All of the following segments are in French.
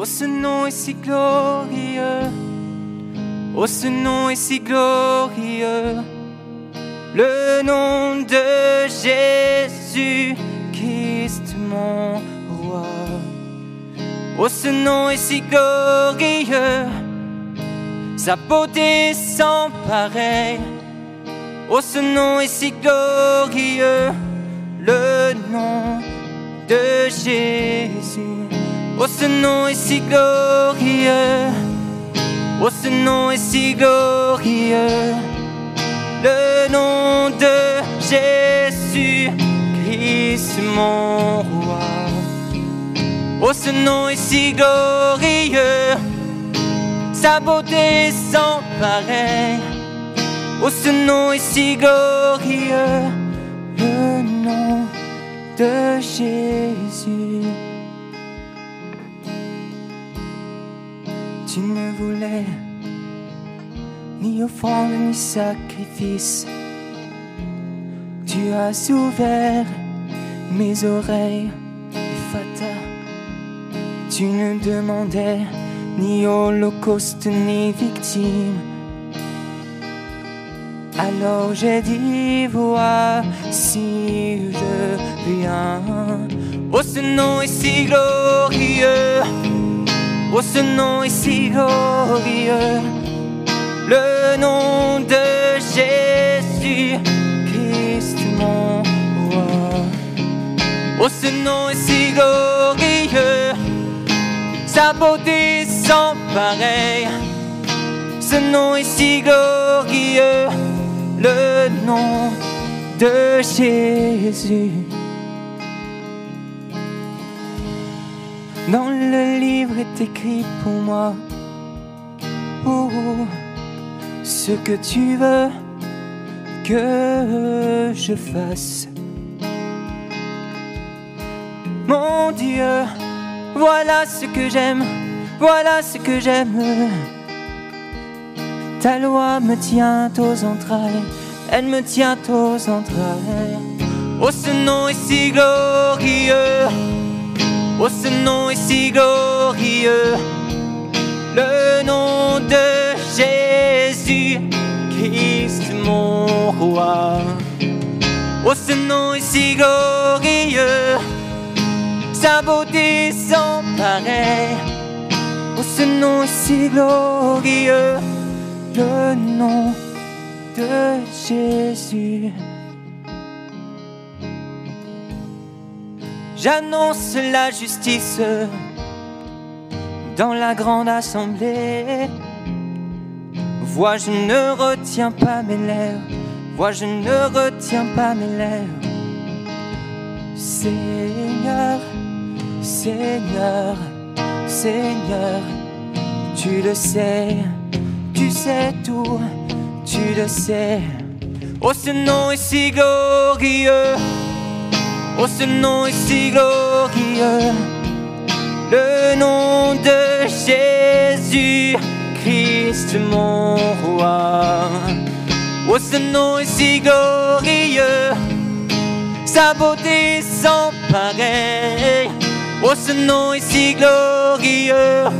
Oh, ce nom est si glorieux. Oh, ce nom est si glorieux. Le nom de Jésus Christ, mon roi. Oh, ce nom est si glorieux. Sa beauté sans pareil. Oh, ce nom est si glorieux. Le nom de Jésus. Oh, ce nom est si glorieux. Oh, ce nom est si glorieux. Le nom de Jésus Christ, mon roi. Oh, ce nom est si glorieux. Sa beauté sans pareil. Oh, ce nom est si glorieux. Le nom de Jésus. Tu ne voulais ni offrande ni sacrifice. Tu as ouvert mes oreilles, Fata. Tu ne demandais ni holocauste ni victime. Alors j'ai dit, voici je viens. Oh, ce nom est si glorieux. Oh, ce nom est si glorieux. Le nom de Jésus Christ, mon roi. Oh, ce nom est si glorieux. Sa beauté sans pareil. Ce nom est si glorieux. Le nom de Jésus. Dans le livre est écrit pour moi. Oh, ce que tu veux que je fasse. Mon Dieu, voilà ce que j'aime, voilà ce que j'aime. Ta loi me tient aux entrailles, elle me tient aux entrailles. Oh, ce nom est si glorieux, oh, ce nom est si glorieux. Le nom de Jésus Christ, mon roi. Oh, ce nom est si glorieux, sa beauté sans pareil. Oh, ce nom est si glorieux, le nom de Jésus. J'annonce la justice dans la grande assemblée. Vois, je ne retiens pas mes lèvres. Vois, je ne retiens pas mes lèvres. Seigneur, Seigneur, Seigneur, tu le sais, tu sais tout, tu le sais. Oh, ce nom est si glorieux. Oh, ce nom est si glorieux. Le nom de Jésus Christ, mon roi. Oh, ce nom est si glorieux. Sa beauté sans pareil. Oh, ce nom est si glorieux.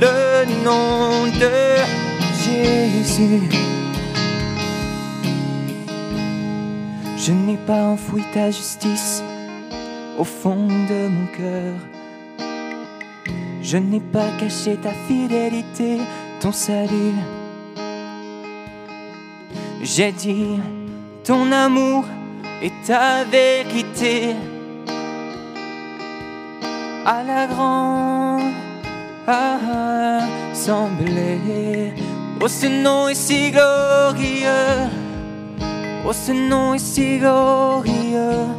Le nom de Jésus. Je n'ai pas enfoui ta justice au fond de mon cœur. Je n'ai pas caché ta fidélité, ton salut. J'ai dit ton amour et ta vérité à la grande assemblée. Oh, ce nom est si glorieux. Oh, ce nom est si glorieux.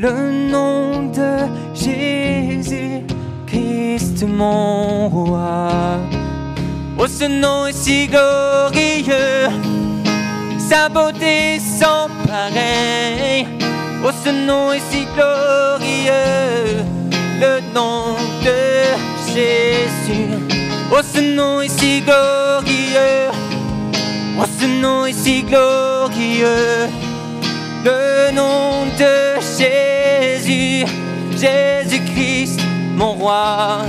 Le nom de Jésus Christ, mon roi. Oh, ce nom est si glorieux. Sa beauté sans pareil. Oh, ce nom est si glorieux. Le nom de Jésus. Oh, ce nom est si glorieux. Oh, ce nom est si glorieux. Le nom de Jésus, Jésus-Christ, mon roi.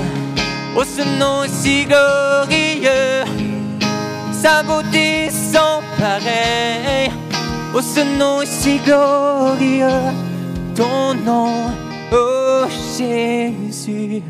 Oh, ce nom si glorieux, sa beauté sans pareil. Oh, ce nom si glorieux, ton nom, oh Jésus.